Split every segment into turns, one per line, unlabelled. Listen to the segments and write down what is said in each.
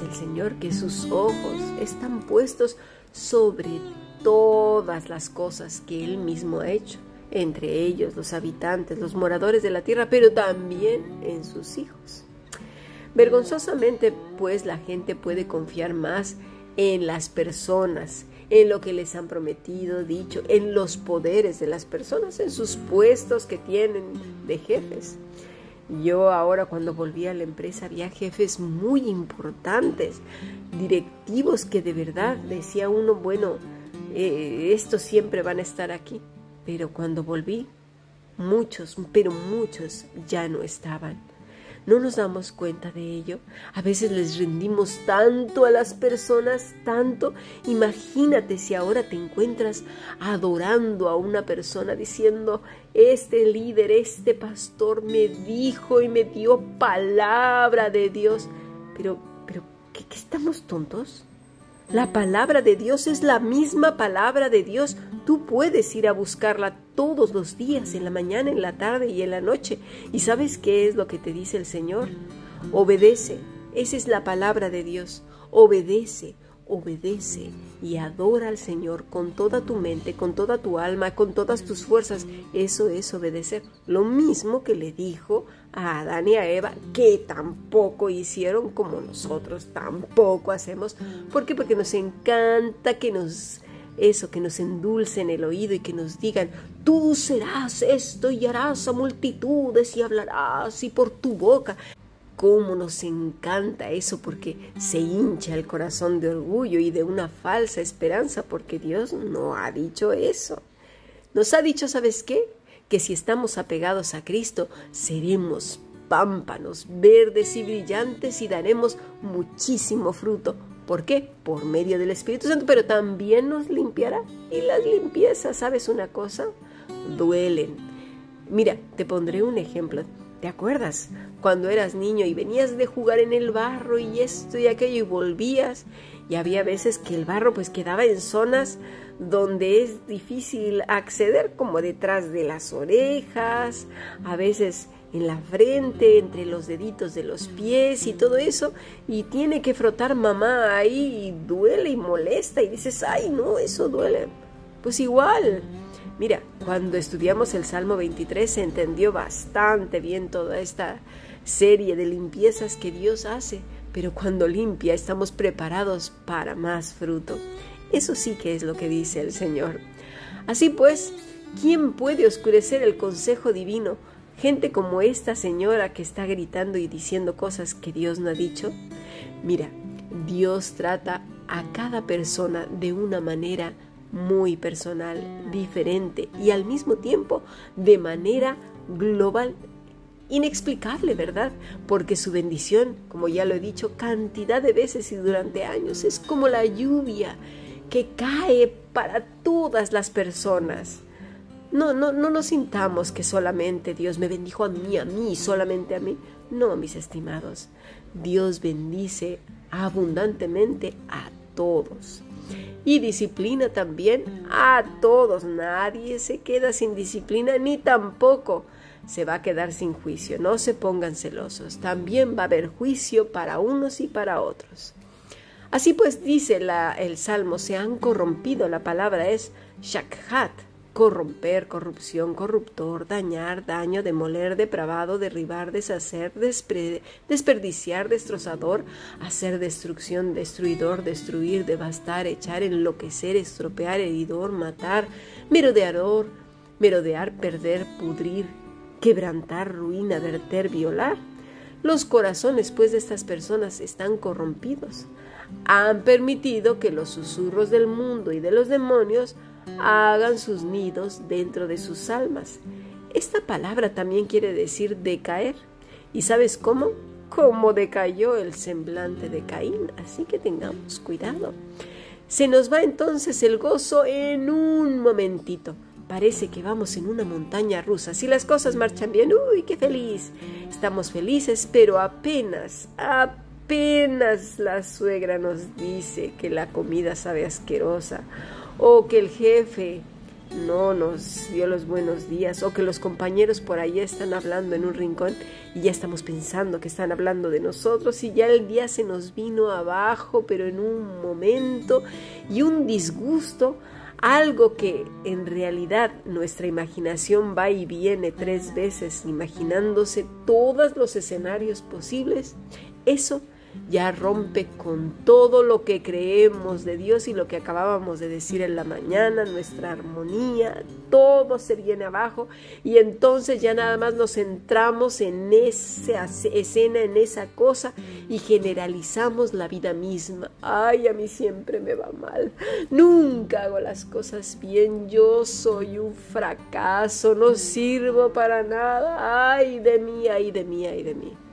el Señor que sus ojos están puestos sobre todas las cosas que Él mismo ha hecho, entre ellos los habitantes, los moradores de la tierra, pero también en sus hijos. Vergonzosamente, pues, la gente puede confiar más en las personas, en lo que les han prometido, dicho, en los poderes de las personas, en sus puestos que tienen de jefes. Yo ahora cuando volví a la empresa había jefes muy importantes, directivos que de verdad decía uno, bueno, eh, estos siempre van a estar aquí. Pero cuando volví, muchos, pero muchos ya no estaban. No nos damos cuenta de ello. A veces les rendimos tanto a las personas, tanto. Imagínate si ahora te encuentras adorando a una persona diciendo, este líder, este pastor me dijo y me dio palabra de Dios. Pero, pero, ¿qué, qué estamos tontos? La palabra de Dios es la misma palabra de Dios. Tú puedes ir a buscarla todos los días, en la mañana, en la tarde y en la noche. ¿Y sabes qué es lo que te dice el Señor? Obedece. Esa es la palabra de Dios. Obedece, obedece y adora al Señor con toda tu mente, con toda tu alma, con todas tus fuerzas. Eso es obedecer. Lo mismo que le dijo a Adán y a Eva, que tampoco hicieron como nosotros, tampoco hacemos. ¿Por qué? Porque nos encanta que nos eso, que nos endulcen el oído y que nos digan, tú serás esto y harás a multitudes y hablarás y por tu boca cómo nos encanta eso porque se hincha el corazón de orgullo y de una falsa esperanza porque Dios no ha dicho eso. Nos ha dicho, ¿sabes qué? Que si estamos apegados a Cristo, seremos pámpanos verdes y brillantes y daremos muchísimo fruto. ¿Por qué? Por medio del Espíritu Santo, pero también nos limpiará. Y las limpiezas, ¿sabes una cosa? Duelen. Mira, te pondré un ejemplo. ¿Te acuerdas? Cuando eras niño y venías de jugar en el barro y esto y aquello y volvías y había veces que el barro pues quedaba en zonas donde es difícil acceder como detrás de las orejas, a veces en la frente, entre los deditos de los pies y todo eso, y tiene que frotar mamá ahí y duele y molesta y dices, ay no, eso duele. Pues igual, Mira, cuando estudiamos el Salmo 23 se entendió bastante bien toda esta serie de limpiezas que Dios hace, pero cuando limpia estamos preparados para más fruto. Eso sí que es lo que dice el Señor. Así pues, ¿quién puede oscurecer el consejo divino? Gente como esta señora que está gritando y diciendo cosas que Dios no ha dicho. Mira, Dios trata a cada persona de una manera muy personal, diferente y al mismo tiempo de manera global, inexplicable, ¿verdad? Porque su bendición, como ya lo he dicho cantidad de veces y durante años, es como la lluvia que cae para todas las personas. No, no, no nos sintamos que solamente Dios me bendijo a mí, a mí, solamente a mí. No, mis estimados, Dios bendice abundantemente a todos y disciplina también a todos. Nadie se queda sin disciplina ni tampoco se va a quedar sin juicio. No se pongan celosos. También va a haber juicio para unos y para otros. Así pues dice el Salmo, se han corrompido. La palabra es shakhat, corromper, corrupción, corruptor, dañar, daño, demoler, depravado, derribar, deshacer, desperdiciar, destrozador, hacer destrucción, destruidor, destruir, devastar, echar, enloquecer, estropear, heridor, matar, merodeador, merodear, perder, pudrir, quebrantar, ruina, verter, violar. Los corazones, pues, de estas personas están corrompidos. Han permitido que los susurros del mundo y de los demonios hagan sus nidos dentro de sus almas. Esta palabra también quiere decir decaer. ¿Y sabes cómo? Como decayó el semblante de Caín. Así que tengamos cuidado. Se nos va entonces el gozo en un momentito. Parece que vamos en una montaña rusa. Si las cosas marchan bien, ¡uy, qué feliz! Estamos felices, pero apenas, apenas la suegra nos dice que la comida sabe asquerosa o que el jefe no nos dio los buenos días o que los compañeros por ahí están hablando en un rincón y ya estamos pensando que están hablando de nosotros y ya el día se nos vino abajo, pero en un momento y un disgusto, algo que en realidad nuestra imaginación va y viene tres veces imaginándose todos los escenarios posibles, eso ya rompe con todo lo que creemos de Dios y lo que acabábamos de decir en la mañana, nuestra armonía, todo se viene abajo. Y entonces ya nada más nos centramos en esa escena, en esa cosa y generalizamos la vida misma. Ay, a mí siempre me va mal, nunca hago las cosas bien, yo soy un fracaso, no sirvo para nada, ay de mí, ay de mí, ay de mí.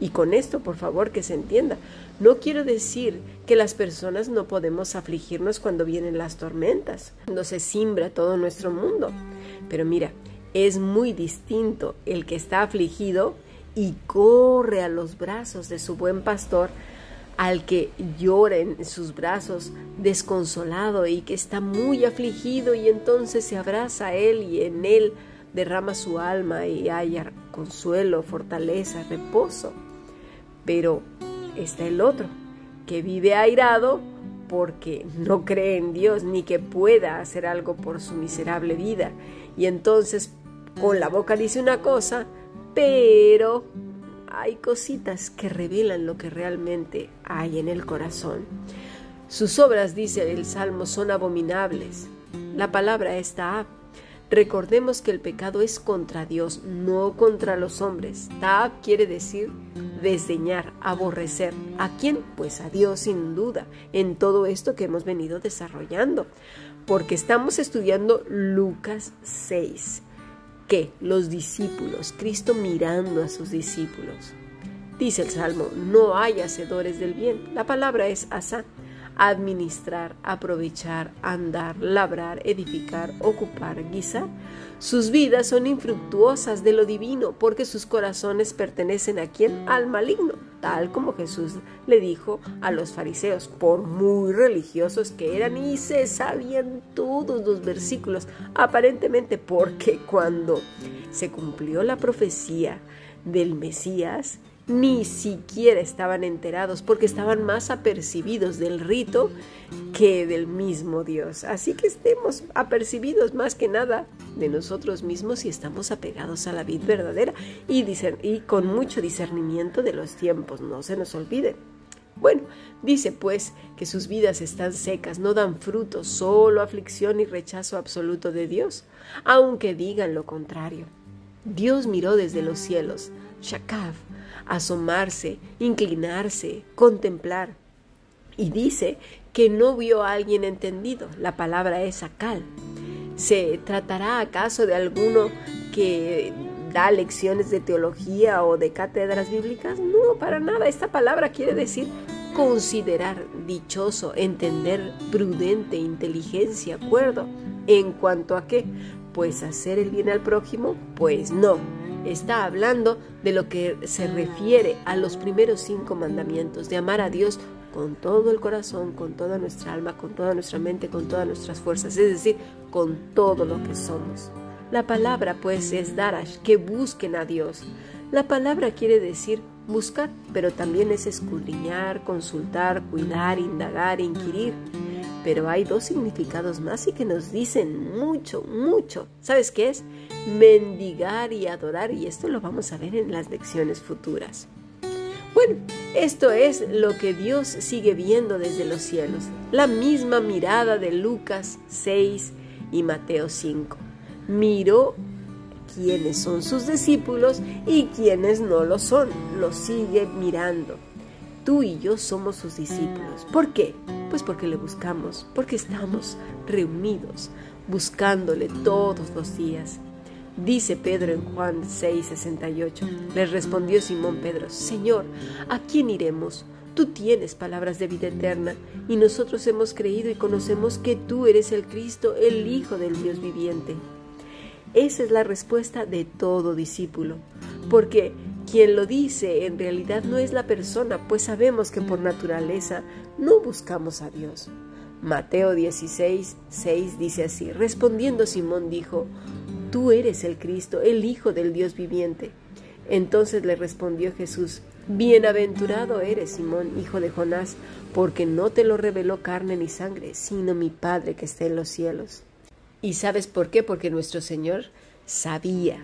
Y con esto, por favor, que se entienda. No quiero decir que las personas no podemos afligirnos cuando vienen las tormentas, cuando se simbra todo nuestro mundo. Pero mira, es muy distinto el que está afligido y corre a los brazos de su buen pastor al que llora en sus brazos desconsolado y que está muy afligido y entonces se abraza a él y en él derrama su alma y haya consuelo, fortaleza, reposo. Pero está el otro, que vive airado porque no cree en Dios ni que pueda hacer algo por su miserable vida. Y entonces con la boca dice una cosa, pero hay cositas que revelan lo que realmente hay en el corazón. Sus obras, dice el Salmo, son abominables. La palabra está Recordemos que el pecado es contra Dios, no contra los hombres. Tab quiere decir desdeñar, aborrecer. ¿A quién? Pues a Dios sin duda, en todo esto que hemos venido desarrollando. Porque estamos estudiando Lucas 6, que los discípulos, Cristo mirando a sus discípulos. Dice el Salmo, no hay hacedores del bien. La palabra es asa administrar, aprovechar, andar, labrar, edificar, ocupar, guisar. Sus vidas son infructuosas de lo divino porque sus corazones pertenecen a quien? Al maligno, tal como Jesús le dijo a los fariseos, por muy religiosos que eran y se sabían todos los versículos, aparentemente porque cuando se cumplió la profecía del Mesías, ni siquiera estaban enterados porque estaban más apercibidos del rito que del mismo Dios. Así que estemos apercibidos más que nada de nosotros mismos y estamos apegados a la vida verdadera y, con mucho discernimiento de los tiempos, no se nos olvide. Bueno, dice pues que sus vidas están secas, no dan fruto, solo aflicción y rechazo absoluto de Dios, aunque digan lo contrario. Dios miró desde los cielos, Shakav, asomarse, inclinarse, contemplar. Y dice que no vio a alguien entendido. La palabra es akal. ¿Se tratará acaso de alguno que da lecciones de teología o de cátedras bíblicas? No, para nada. Esta palabra quiere decir considerar dichoso, entender, prudente, inteligencia, acuerdo. ¿En cuanto a qué? Pues hacer el bien al prójimo, pues no está hablando de lo que se refiere a los primeros cinco mandamientos, de amar a Dios con todo el corazón, con toda nuestra alma, con toda nuestra mente, con todas nuestras fuerzas, es decir, con todo lo que somos. La palabra pues es darash, que busquen a Dios. La palabra quiere decir buscar, pero también es escudriñar, consultar, cuidar, indagar, inquirir. Pero hay dos significados más y que nos dicen mucho, mucho. ¿Sabes qué es? Mendigar y adorar. Y esto lo vamos a ver en las lecciones futuras. Bueno, esto es lo que Dios sigue viendo desde los cielos. La misma mirada de Lucas 6 y Mateo 5. Miró quiénes son sus discípulos y quiénes no lo son. Lo sigue mirando. Tú y yo somos sus discípulos. ¿Por qué? Pues porque le buscamos, porque estamos reunidos, buscándole todos los días. Dice Pedro en Juan 6:68. Le respondió Simón Pedro, Señor, ¿a quién iremos? Tú tienes palabras de vida eterna, y nosotros hemos creído y conocemos que tú eres el Cristo, el Hijo del Dios viviente. Esa es la respuesta de todo discípulo, porque quien lo dice en realidad no es la persona, pues sabemos que por naturaleza no buscamos a Dios. Mateo 16, 6 dice así, respondiendo Simón dijo, Tú eres el Cristo, el Hijo del Dios viviente. Entonces le respondió Jesús, Bienaventurado eres, Simón, hijo de Jonás, porque no te lo reveló carne ni sangre, sino mi Padre que está en los cielos. ¿Y sabes por qué? Porque nuestro Señor sabía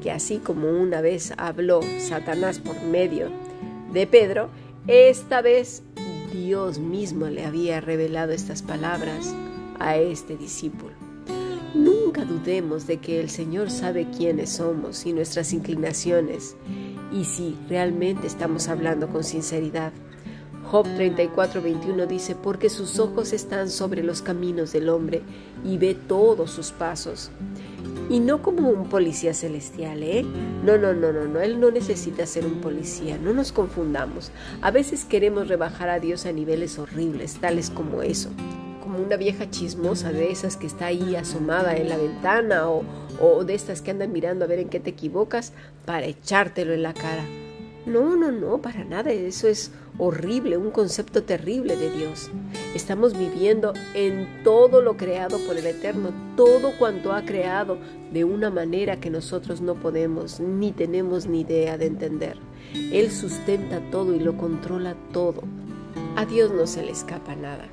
que así como una vez habló Satanás por medio de Pedro, esta vez Dios mismo le había revelado estas palabras a este discípulo. Nunca dudemos de que el Señor sabe quiénes somos y nuestras inclinaciones y si realmente estamos hablando con sinceridad. Job 34:21 dice, porque sus ojos están sobre los caminos del hombre y ve todos sus pasos. Y no como un policía celestial, ¿eh? No, no, no, no, no, él no necesita ser un policía, no nos confundamos. A veces queremos rebajar a Dios a niveles horribles, tales como eso como una vieja chismosa de esas que está ahí asomada en la ventana o, o, de estas que andan mirando a ver en qué te equivocas para echártelo en la cara. No, no, no, para nada, eso es horrible, un concepto terrible de Dios. Estamos viviendo en todo lo creado por el Eterno, todo cuanto ha creado de una manera que nosotros no podemos ni tenemos ni idea de entender. Él sustenta todo y lo controla todo. A Dios no se le escapa nada.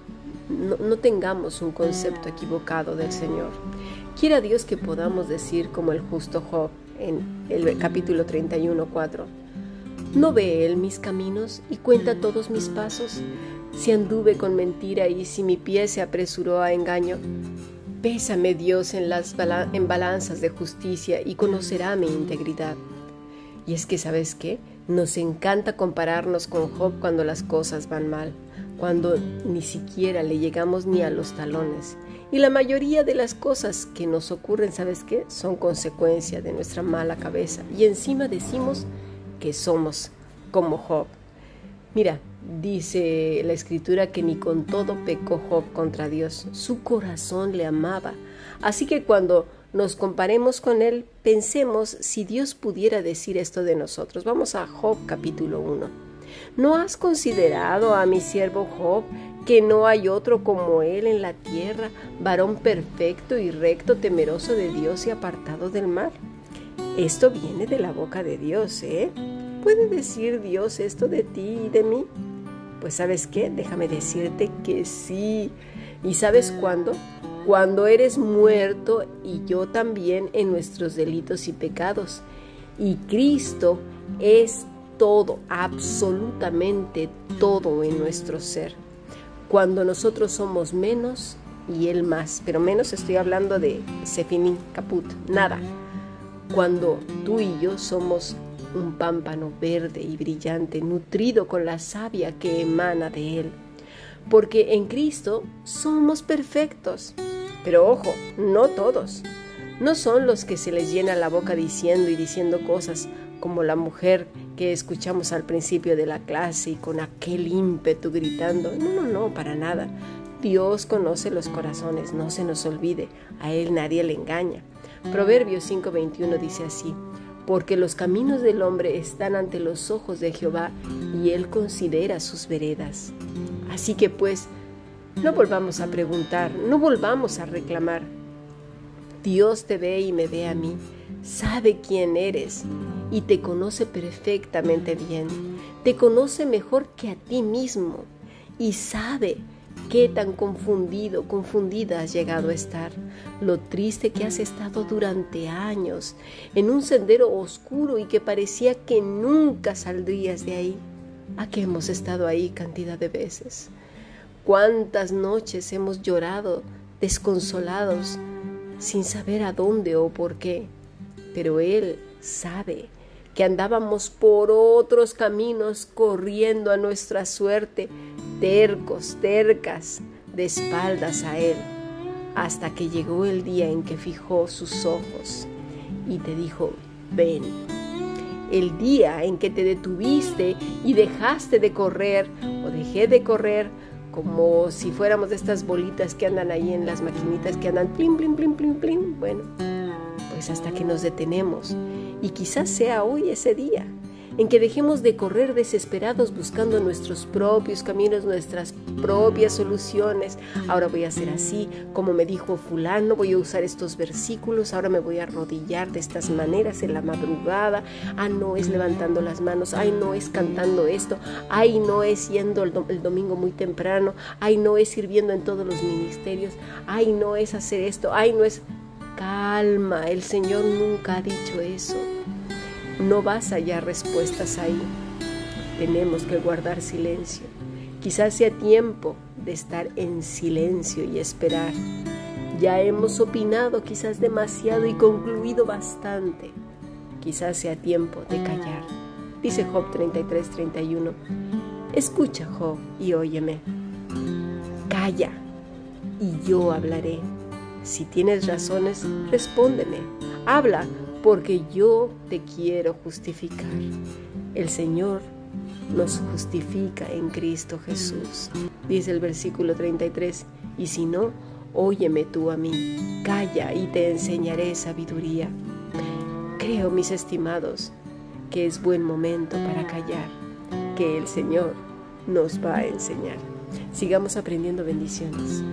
No, tengamos un concepto equivocado del Señor. Quiera Dios que podamos decir como el justo Job en el capítulo 31, 4 ¿No ve él mis caminos y cuenta todos mis pasos? Si anduve con mentira y si mi pie se apresuró a engaño, pésame Dios en las en balanzas de justicia y conocerá mi integridad. Y es que, ¿sabes qué? Nos encanta compararnos con Job cuando las cosas van mal, cuando ni siquiera le llegamos ni a los talones. Y la mayoría de las cosas que nos ocurren, ¿sabes qué? Son consecuencia de nuestra mala cabeza. Y encima decimos, que somos como Job. Mira, dice la escritura que ni con todo pecó Job contra Dios, su corazón le amaba. Así que cuando nos comparemos con él, pensemos si Dios pudiera decir esto de nosotros. Vamos a Job capítulo 1. ¿No has considerado a mi siervo Job, que no hay otro como él en la tierra, varón perfecto y recto, temeroso de Dios y apartado del mal? Esto viene de la boca de Dios, ¿eh? ¿Puede decir Dios esto de ti y de mí? Pues sabes qué, déjame decirte que sí. ¿Y sabes cuándo? Cuando eres muerto y yo también en nuestros delitos y pecados. Y Cristo es todo, absolutamente todo en nuestro ser. Cuando nosotros somos menos y Él más, pero menos estoy hablando de Sefini, caput, nada cuando tú y yo somos un pámpano verde y brillante, nutrido con la savia que emana de Él. Porque en Cristo somos perfectos. Pero ojo, no todos. No son los que se les llena la boca diciendo y diciendo cosas como la mujer que escuchamos al principio de la clase y con aquel ímpetu gritando. No, no, no, para nada. Dios conoce los corazones, no se nos olvide, a Él nadie le engaña. Proverbios 5:21 dice así, porque los caminos del hombre están ante los ojos de Jehová y él considera sus veredas. Así que pues, no volvamos a preguntar, no volvamos a reclamar. Dios te ve y me ve a mí, sabe quién eres y te conoce perfectamente bien, te conoce mejor que a ti mismo y sabe qué tan confundido, confundida has llegado a estar, lo triste que has estado durante años en un sendero oscuro y que parecía que nunca saldrías de ahí. ¿A qué hemos estado ahí cantidad de veces? ¿Cuántas noches hemos llorado desconsolados sin saber a dónde o por qué? Pero Él sabe que andábamos por otros caminos corriendo a nuestra suerte tercos, tercas, de espaldas a Él, hasta que llegó el día en que fijó sus ojos y te dijo, ven. El día en que te detuviste y dejaste de correr o dejé de correr como si fuéramos de estas bolitas que andan ahí en las maquinitas que andan plim, plim, plim, plim, plim. Bueno, pues hasta que nos detenemos. Y quizás sea hoy ese día en que dejemos de correr desesperados buscando nuestros propios caminos, nuestras propias soluciones. Ahora voy a hacer así, como me dijo fulano, voy a usar estos versículos, ahora me voy a arrodillar de estas maneras en la madrugada. Ah, no es levantando las manos, ay, no es cantando esto, ay, no es yendo el, el domingo muy temprano, ay, no es sirviendo en todos los ministerios, ay, no es hacer esto, ay, no es... Calma, el Señor nunca ha dicho eso. No vas a hallar respuestas ahí. Tenemos que guardar silencio. Quizás sea tiempo de estar en silencio y esperar. Ya hemos opinado quizás demasiado y concluido bastante. Quizás sea tiempo de callar. Dice Job 33, 31. Escucha, Job, y óyeme. Calla, y yo hablaré. Si tienes razones, respóndeme. Habla, porque yo te quiero justificar. El Señor nos justifica en Cristo Jesús. Dice el versículo 33, y si no, óyeme tú a mí, calla y te enseñaré sabiduría. Creo, mis estimados, que es buen momento para callar, que el Señor nos va a enseñar. Sigamos aprendiendo bendiciones.